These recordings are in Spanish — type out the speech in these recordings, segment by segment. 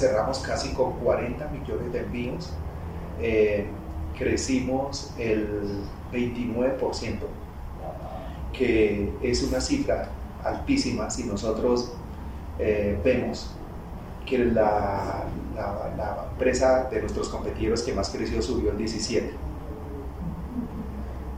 cerramos casi con 40 millones de envíos, eh, crecimos el 29%, que es una cifra altísima si nosotros eh, vemos que la, empresa de nuestros competidores que más creció subió el 17.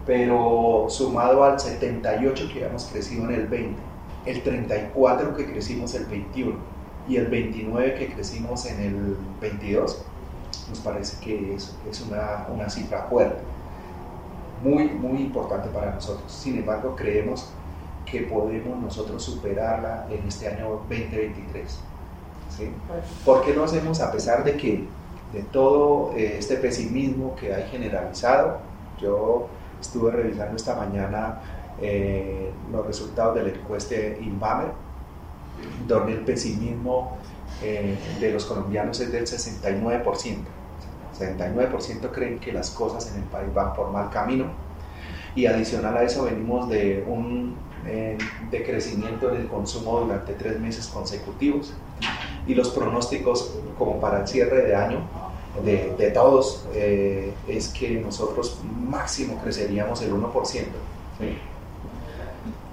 Pero sumado al 78 que habíamos crecido en el 20, el 34 que crecimos el 21 y el 29 que crecimos en el 22, nos parece que es, es una, una cifra fuerte, muy, muy importante para nosotros. Sin embargo, creemos que podemos nosotros superarla en este año 2023. ¿sí? ¿Por qué lo hacemos a pesar de que de todo eh, este pesimismo que hay generalizado? Yo estuve revisando esta mañana eh, los resultados del encuesta Inbamer, donde el pesimismo eh, de los colombianos es del 69%. 69% creen que las cosas en el país van por mal camino y adicional a eso venimos de un eh, de crecimiento en el consumo durante tres meses consecutivos y los pronósticos como para el cierre de año de, todos eh, es que nosotros máximo creceríamos el 1%.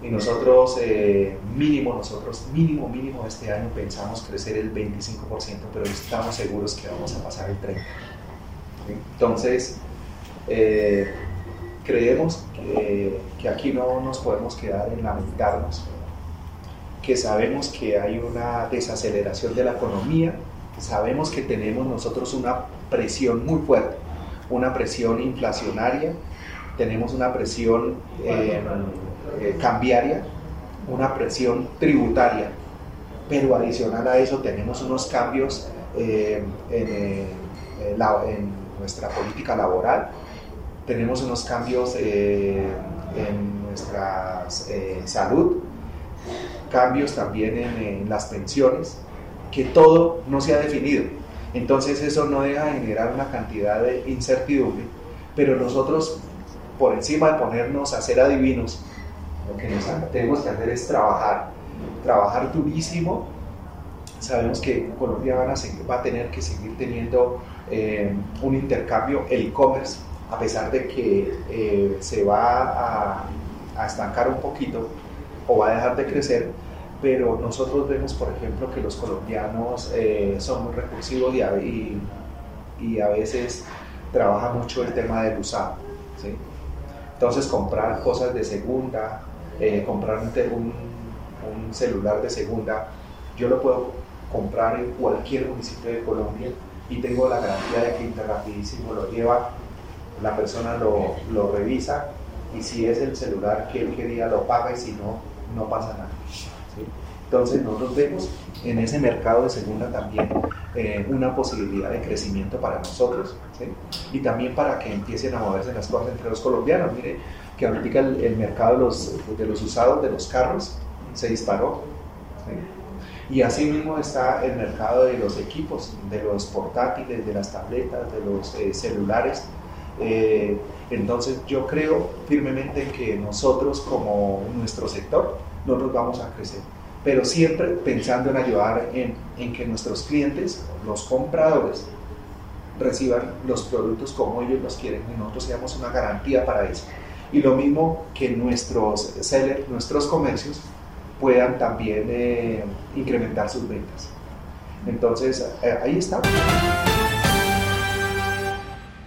Y nosotros eh, mínimo, nosotros mínimo, mínimo este año pensamos crecer el 25%, pero estamos seguros que vamos a pasar el 30%. Entonces, creemos que, que, aquí no nos podemos quedar en lamentarnos, que sabemos que hay una desaceleración de la economía, sabemos que tenemos nosotros una presión muy fuerte, una presión inflacionaria, tenemos una presión eh, eh, cambiaria, una presión tributaria, pero adicional a eso tenemos unos cambios eh, en, en nuestra política laboral, tenemos unos cambios eh, en nuestra eh, salud, cambios también en, las pensiones, que todo no se ha definido. Entonces eso no deja de generar una cantidad de incertidumbre, pero nosotros, por encima de ponernos a ser adivinos, lo que tenemos que hacer es trabajar, trabajar durísimo. Sabemos que Colombia va a tener que seguir teniendo eh, un intercambio, el e-commerce a pesar de que eh, se va a, estancar un poquito o va a dejar de crecer, pero nosotros vemos, por ejemplo, que los colombianos eh, son muy recursivos y, a, veces trabaja mucho el tema del usado. Entonces, comprar cosas de segunda, eh, comprar un, celular de segunda, yo lo puedo comprar en cualquier municipio de Colombia y tengo la garantía de que rapidísimo lo lleva la persona lo, lo, revisa y si es el celular que él quería lo paga y si no, no pasa nada. Entonces nosotros vemos en ese mercado de segunda también eh, una posibilidad de crecimiento para nosotros y también para que empiecen a moverse las cosas entre los colombianos. Mire que ahorita el, mercado de los, usados de los carros se disparó. Y así mismo está el mercado de los equipos, de los portátiles, de las tabletas, de los eh, celulares eh, entonces yo creo firmemente que nosotros como nuestro sector, nosotros vamos a crecer, pero siempre pensando en ayudar en, en que nuestros clientes, los compradores, reciban los productos como ellos los quieren y nosotros seamos una garantía para eso. Y lo mismo que nuestros sellers, nuestros comercios puedan también eh, incrementar sus ventas. Entonces, eh, ahí estamos.